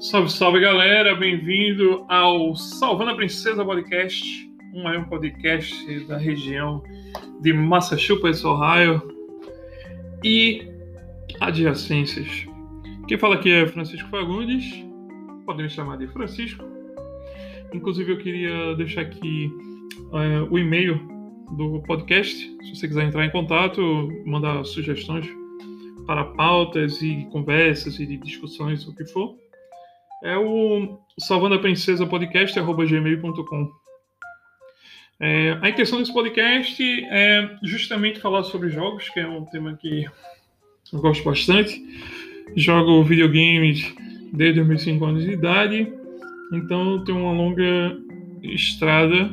Salve, salve galera, bem-vindo ao Salvando a Princesa Podcast, um maior podcast da região de Massachusetts, Ohio e adjacências. Quem fala aqui é Francisco Fagundes, podem me chamar de Francisco. Inclusive, eu queria deixar aqui uh, o e-mail do podcast, se você quiser entrar em contato, mandar sugestões para pautas e conversas e discussões, o que for é o Salvando a Princesa Podcast, gmail.com. É, a intenção desse podcast é justamente falar sobre jogos, que é um tema que eu gosto bastante. Jogo videogames desde os meus 5 anos de idade, então tenho uma longa estrada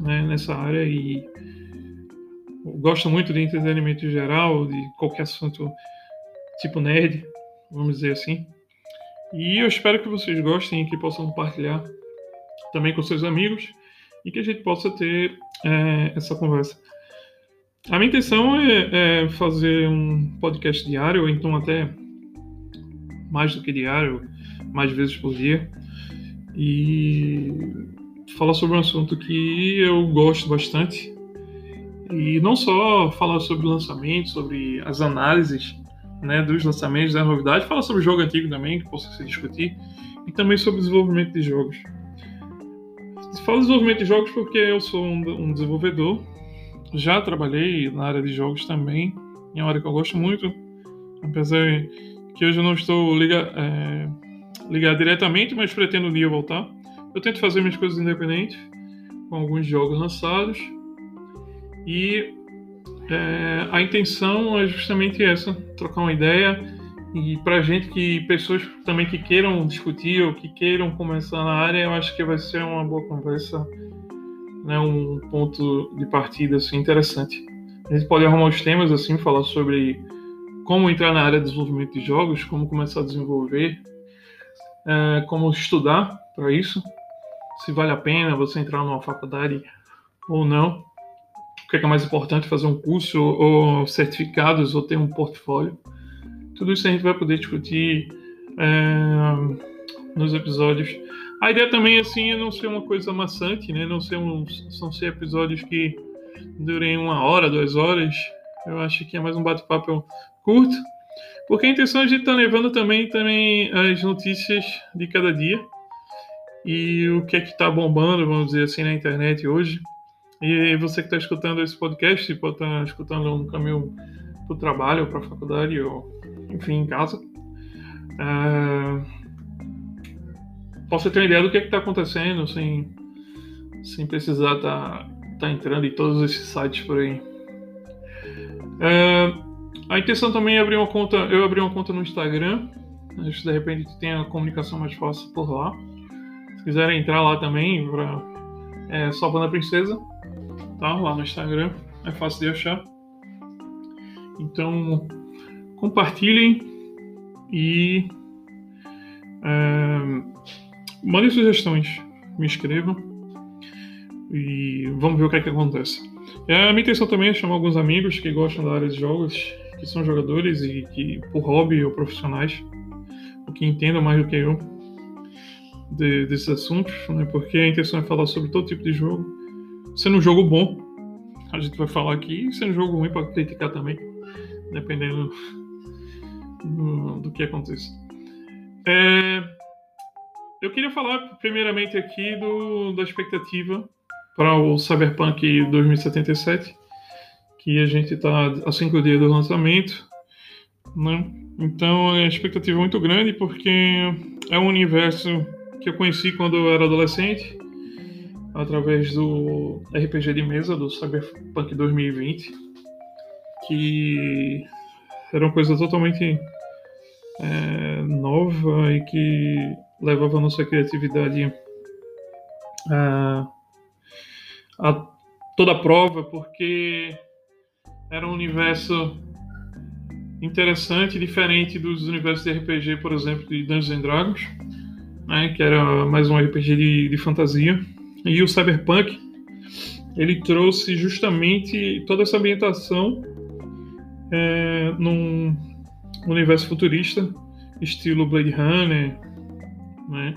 né, nessa área e gosto muito de entretenimento geral, de qualquer assunto tipo nerd, vamos dizer assim. E eu espero que vocês gostem e que possam compartilhar também com seus amigos e que a gente possa ter é, essa conversa. A minha intenção é, é, fazer um podcast diário, ou então até mais do que diário, mais vezes por dia, e falar sobre um assunto que eu gosto bastante. E não só falar sobre lançamentos, sobre as análises né, dos lançamentos, da novidade, fala sobre jogo antigo também, que possa se discutir, e também sobre desenvolvimento de jogos. Falo desenvolvimento de jogos porque eu sou um, desenvolvedor, já trabalhei na área de jogos também, é uma área que eu gosto muito, apesar que hoje eu não estou ligado, é, ligado diretamente, mas pretendo um dia voltar. Eu tento fazer minhas coisas independentes, com alguns jogos lançados, e é, a intenção é justamente essa, trocar uma ideia. E para gente que pessoas também que queiram discutir ou que queiram começar na área, eu acho que vai ser uma boa conversa, né, um ponto de partida assim interessante. A gente pode arrumar os temas assim, falar sobre como entrar na área de desenvolvimento de jogos, como começar a desenvolver, é, como estudar para isso, se vale a pena você entrar numa faculdade ou não o que é, mais importante, fazer um curso ou certificados ou ter um portfólio. Tudo isso a gente vai poder discutir é, nos episódios. A ideia também assim é não ser uma coisa maçante, né? Não ser um, são ser episódios que durem uma hora, duas horas. Eu acho que é mais um bate-papo curto, porque a intenção é a gente estar tá levando também também as notícias de cada dia e o que é que está bombando, vamos dizer assim, na internet hoje. E você que está escutando esse podcast, pode estar tá escutando um caminho para o trabalho, para a faculdade, ou enfim, em casa. É... Possa ter uma ideia do que é está acontecendo, sem, sem precisar estar tá, tá entrando em todos esses sites por aí. É... A intenção também é abrir uma conta. Eu abri uma conta no Instagram. Acho de repente tem a comunicação mais fácil por lá. Se quiserem entrar lá também, para é, Salvando a Princesa tá? Lá no Instagram, é fácil de achar. Então, compartilhem e é, mandem sugestões, me escrevam e vamos ver o que é que acontece. É, a minha intenção também é chamar alguns amigos que gostam da área de jogos, que são jogadores e que por hobby ou profissionais, ou que entendam mais do que eu de, desses assuntos, né? porque a intenção é falar sobre todo tipo de jogo Sendo um jogo bom, a gente vai falar aqui, sendo um jogo ruim para criticar também, dependendo do, do que aconteça. É, eu queria falar primeiramente aqui do, da expectativa para o Cyberpunk 2077, que a gente está a cinco dias do lançamento, né? Então a expectativa é muito grande porque é um universo que eu conheci quando eu era adolescente através do RPG de mesa do Cyberpunk 2020, que era uma coisa totalmente é, nova e que levava a nossa criatividade a, a toda a prova, porque era um universo interessante, diferente dos universos de RPG, por exemplo, de Dungeons and Dragons, né, que era mais um RPG de, de fantasia e o Cyberpunk ele trouxe justamente toda essa ambientação é, num universo futurista, estilo Blade Runner, né?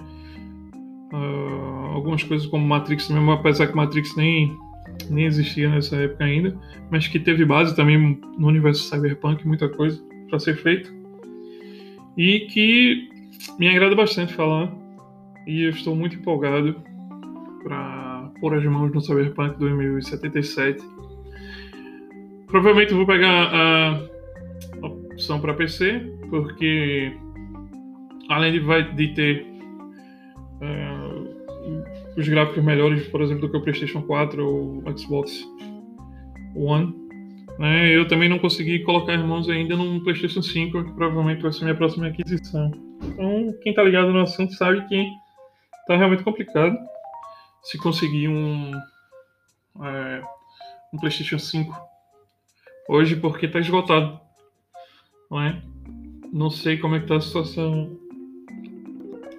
Uh, algumas coisas como Matrix mesmo, apesar que Matrix nem, nem existia nessa época ainda, mas que teve base também no universo cyberpunk, muita coisa para ser feito. E que me agrada bastante falar. E eu estou muito empolgado para pôr as mãos no Cyberpunk 2077. Provavelmente vou pegar a opção para PC, porque além de, vai, de ter uh, os gráficos melhores, por exemplo, do que o PlayStation 4 ou o Xbox One, né, eu também não consegui colocar as mãos ainda no PlayStation 5, que provavelmente vai ser minha próxima aquisição. Então, quem tá ligado no assunto sabe que tá realmente complicado se conseguir um, é, um PlayStation 5 hoje porque está esgotado. Não é? Não sei como é que tá a situação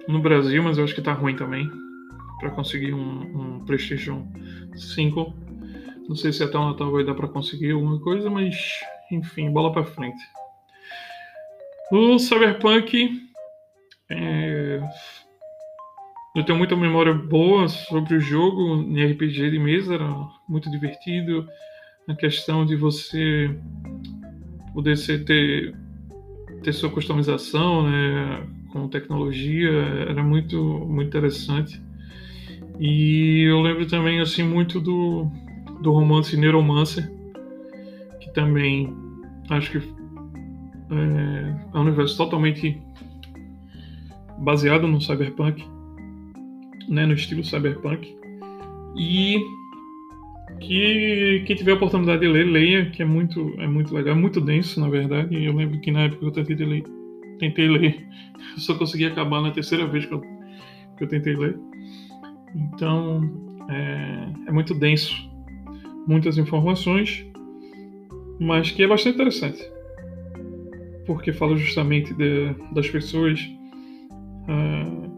no Brasil, mas eu acho que tá ruim também para conseguir um, um, PlayStation 5. Não sei se até o Natal vai dar para conseguir alguma coisa, mas enfim, bola para frente. O Cyberpunk é... eu tenho muita memória boa sobre o jogo em RPG de mesa, era muito divertido a questão de você poder ser, ter, ter sua customização né, com tecnologia era muito, muito interessante. E eu lembro também assim muito do, do romance Neuromancer, que também acho que é, é um universo totalmente baseado no cyberpunk, né, no estilo cyberpunk. E que quem tiver a oportunidade de ler, leia, que é muito, é muito legal, é muito denso, na verdade. Eu lembro que na época eu tentei ler, tentei ler, eu só consegui acabar na terceira vez que eu, que eu tentei ler. Então, é, é muito denso, muitas informações, mas que é bastante interessante, porque fala justamente de, das pessoas uh,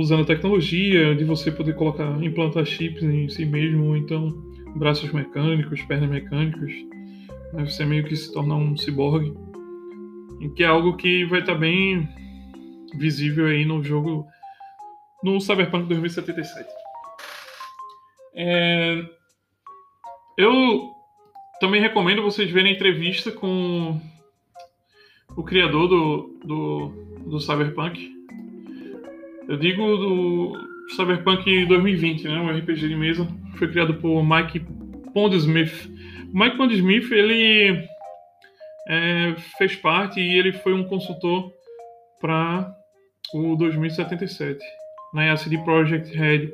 usando a tecnologia, de você poder colocar, implantar chips em si mesmo, então braços mecânicos, pernas mecânicas, né? você meio que se tornar um ciborgue, que é algo que vai estar bem visível aí no jogo no Cyberpunk 2077. É... Eu também recomendo vocês verem a entrevista com o criador do, do, do Cyberpunk. Eu digo do Cyberpunk 2020, né? Um RPG de mesa foi criado por Mike Pondsmith. Mike Pondsmith, ele é, fez parte e ele foi um consultor para o 2077. Na né? a CD Projekt Red,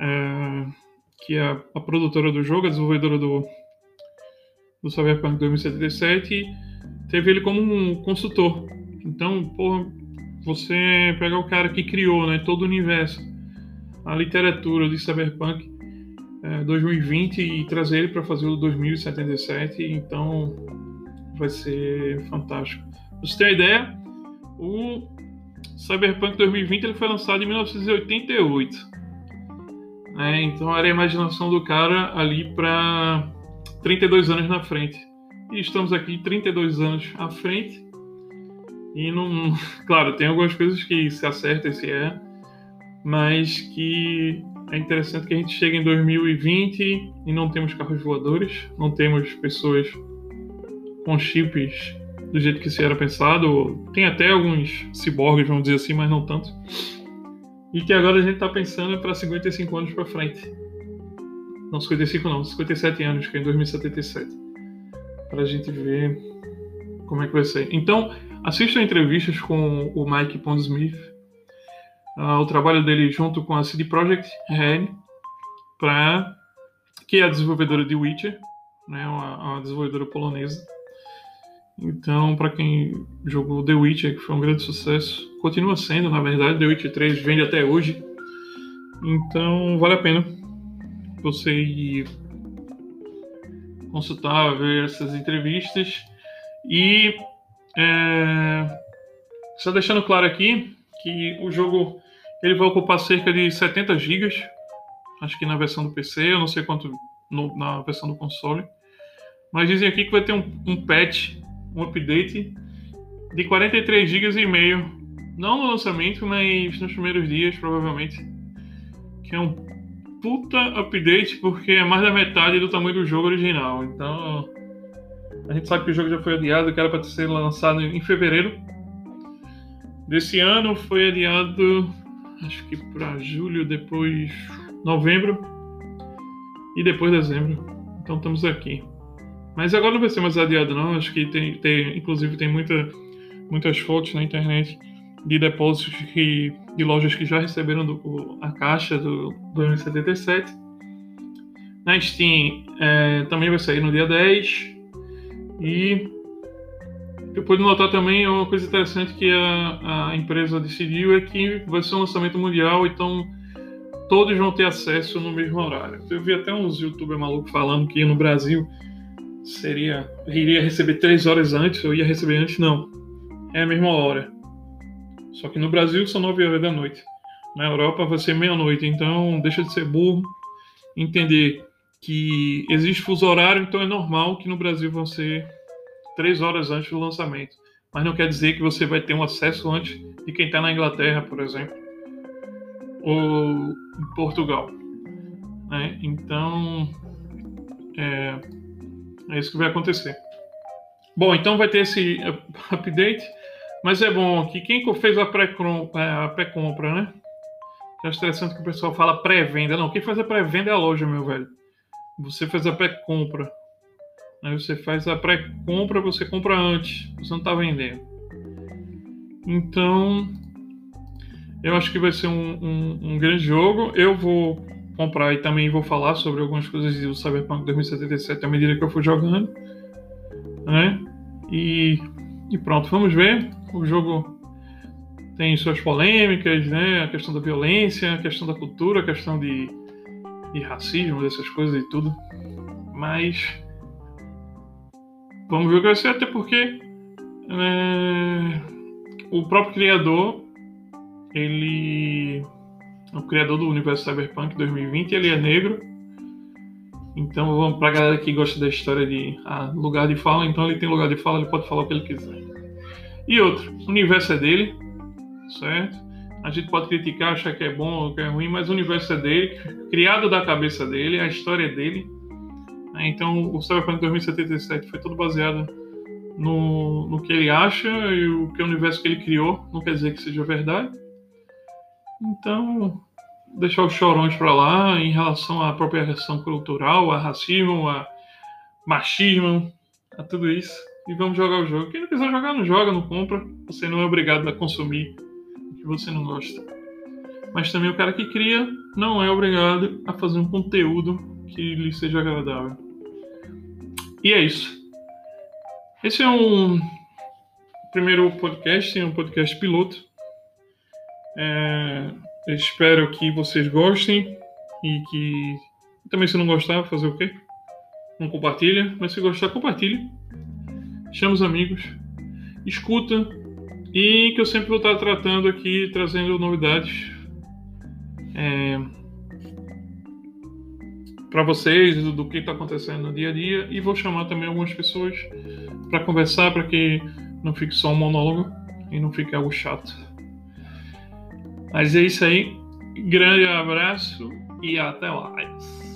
é, que é a, produtora do jogo, a desenvolvedora do, do Cyberpunk 2077, teve ele como um consultor. Então, porra, você pegar o cara que criou né, todo o universo, a literatura de Cyberpunk, 2020 é, e trazer ele para fazer o 2077, então vai ser fantástico. Pra você ter uma ideia, o Cyberpunk 2020 ele foi lançado em 1988. É, então era a imaginação do cara ali para 32 anos na frente. E estamos aqui 32 anos à frente. E não. Claro, tem algumas coisas que se acerta e se é, mas que é interessante que a gente chega em 2020 e não temos carros voadores, não temos pessoas com chips do jeito que se era pensado. Tem até alguns ciborgues, vamos dizer assim, mas não tanto. E que agora a gente está pensando para 55 anos para frente. Não 55 não, 57 anos, que é em 2077. Para a gente ver como é que vai ser. Então, assista entrevistas com o Mike Pondsmith uh, o trabalho dele junto com a CD Projekt Red, para que é a desenvolvedora de Witcher, né, uma, uma desenvolvedora polonesa. Então, para quem jogou The Witcher, que foi um grande sucesso, continua sendo, na verdade, The Witcher 3 vende até hoje. Então, vale a pena você ir consultar, ver essas entrevistas. E é, só deixando claro aqui que o jogo ele vai ocupar cerca de 70 GB, acho que na versão do PC, eu não sei quanto no, na versão do console. Mas dizem aqui que vai ter um, um patch, um update de 43 GB e meio Não no lançamento, mas nos primeiros dias, provavelmente. Que é um puta update, porque é mais da metade do tamanho do jogo original. Então, a gente sabe que o jogo já foi adiado, que era para ser lançado em fevereiro desse ano. Foi adiado, acho que para julho, depois novembro e depois dezembro. Então estamos aqui. Mas agora não vai ser mais adiado, não. Acho que tem, tem inclusive, tem muita, muitas fotos na internet de depósitos que, de lojas que já receberam do, a caixa do, do M77. Na Steam é, também vai sair no dia 10. E eu pude notar também uma coisa interessante que a, a empresa decidiu é que vai ser um lançamento mundial, então todos vão ter acesso no mesmo horário. Eu vi até uns youtubers malucos falando que no Brasil seria iria receber três horas antes, ou ia receber antes, não. É a mesma hora. Só que no Brasil são 9 horas da noite. Na Europa vai ser meia-noite. Então deixa de ser burro. Entender que existe fuso horário, então é normal que no Brasil vão ser 3 horas antes do lançamento. Mas não quer dizer que você vai ter um acesso antes de quem está na Inglaterra, por exemplo, ou em Portugal. Né? Então, é, é isso que vai acontecer. Bom, então vai ter esse update. Mas é bom que quem fez a pré-compra, né? É interessante que o pessoal fala pré-venda. Não, quem faz a pré-venda é a loja, meu velho. Você faz a pré-compra. Aí você faz a pré-compra, você compra antes. Você não está vendendo. Então, eu acho que vai ser um, um, um, grande jogo. Eu vou comprar e também vou falar sobre algumas coisas do Cyberpunk 2077 à medida que eu for jogando. Né? E, e pronto, vamos ver o jogo tem suas polêmicas, né? A questão da violência, a questão da cultura, a questão de, de racismo, dessas coisas e tudo. Mas vamos ver o que vai ser, até porque é, o próprio criador, ele o criador do universo Cyberpunk 2020, ele é negro. Então vamos pra galera que gosta da história de ah, lugar de fala, então ele tem lugar de fala, ele pode falar o que ele quiser. E outro, o universo é dele, certo? A gente pode criticar, achar que é bom ou que é ruim, mas o universo é dele, criado da cabeça dele, a história é dele. Né? Então, o Cyberpunk 2077 foi todo baseado no, no que ele acha e o que o universo que ele criou não quer dizer que seja verdade. Então, deixar os chorões para lá em relação à apropriação cultural, a racismo, a machismo, a tudo isso e vamos jogar o jogo. Quem não quiser jogar, não joga, não compra. Você não é obrigado a consumir que você não gosta. Mas também o cara que cria não é obrigado a fazer um conteúdo que lhe seja agradável. E é isso. Esse é um primeiro podcast, um podcast piloto. É, espero que vocês gostem e que também se não gostar, fazer o quê? Não compartilha, mas se gostar, compartilhe chama os amigos, escuta e que eu sempre vou estar tratando aqui, trazendo novidades é, para vocês do, do que está acontecendo no dia a dia e vou chamar também algumas pessoas para conversar para que não fique só um monólogo e não fique algo chato. Mas é isso aí. Grande abraço e até mais.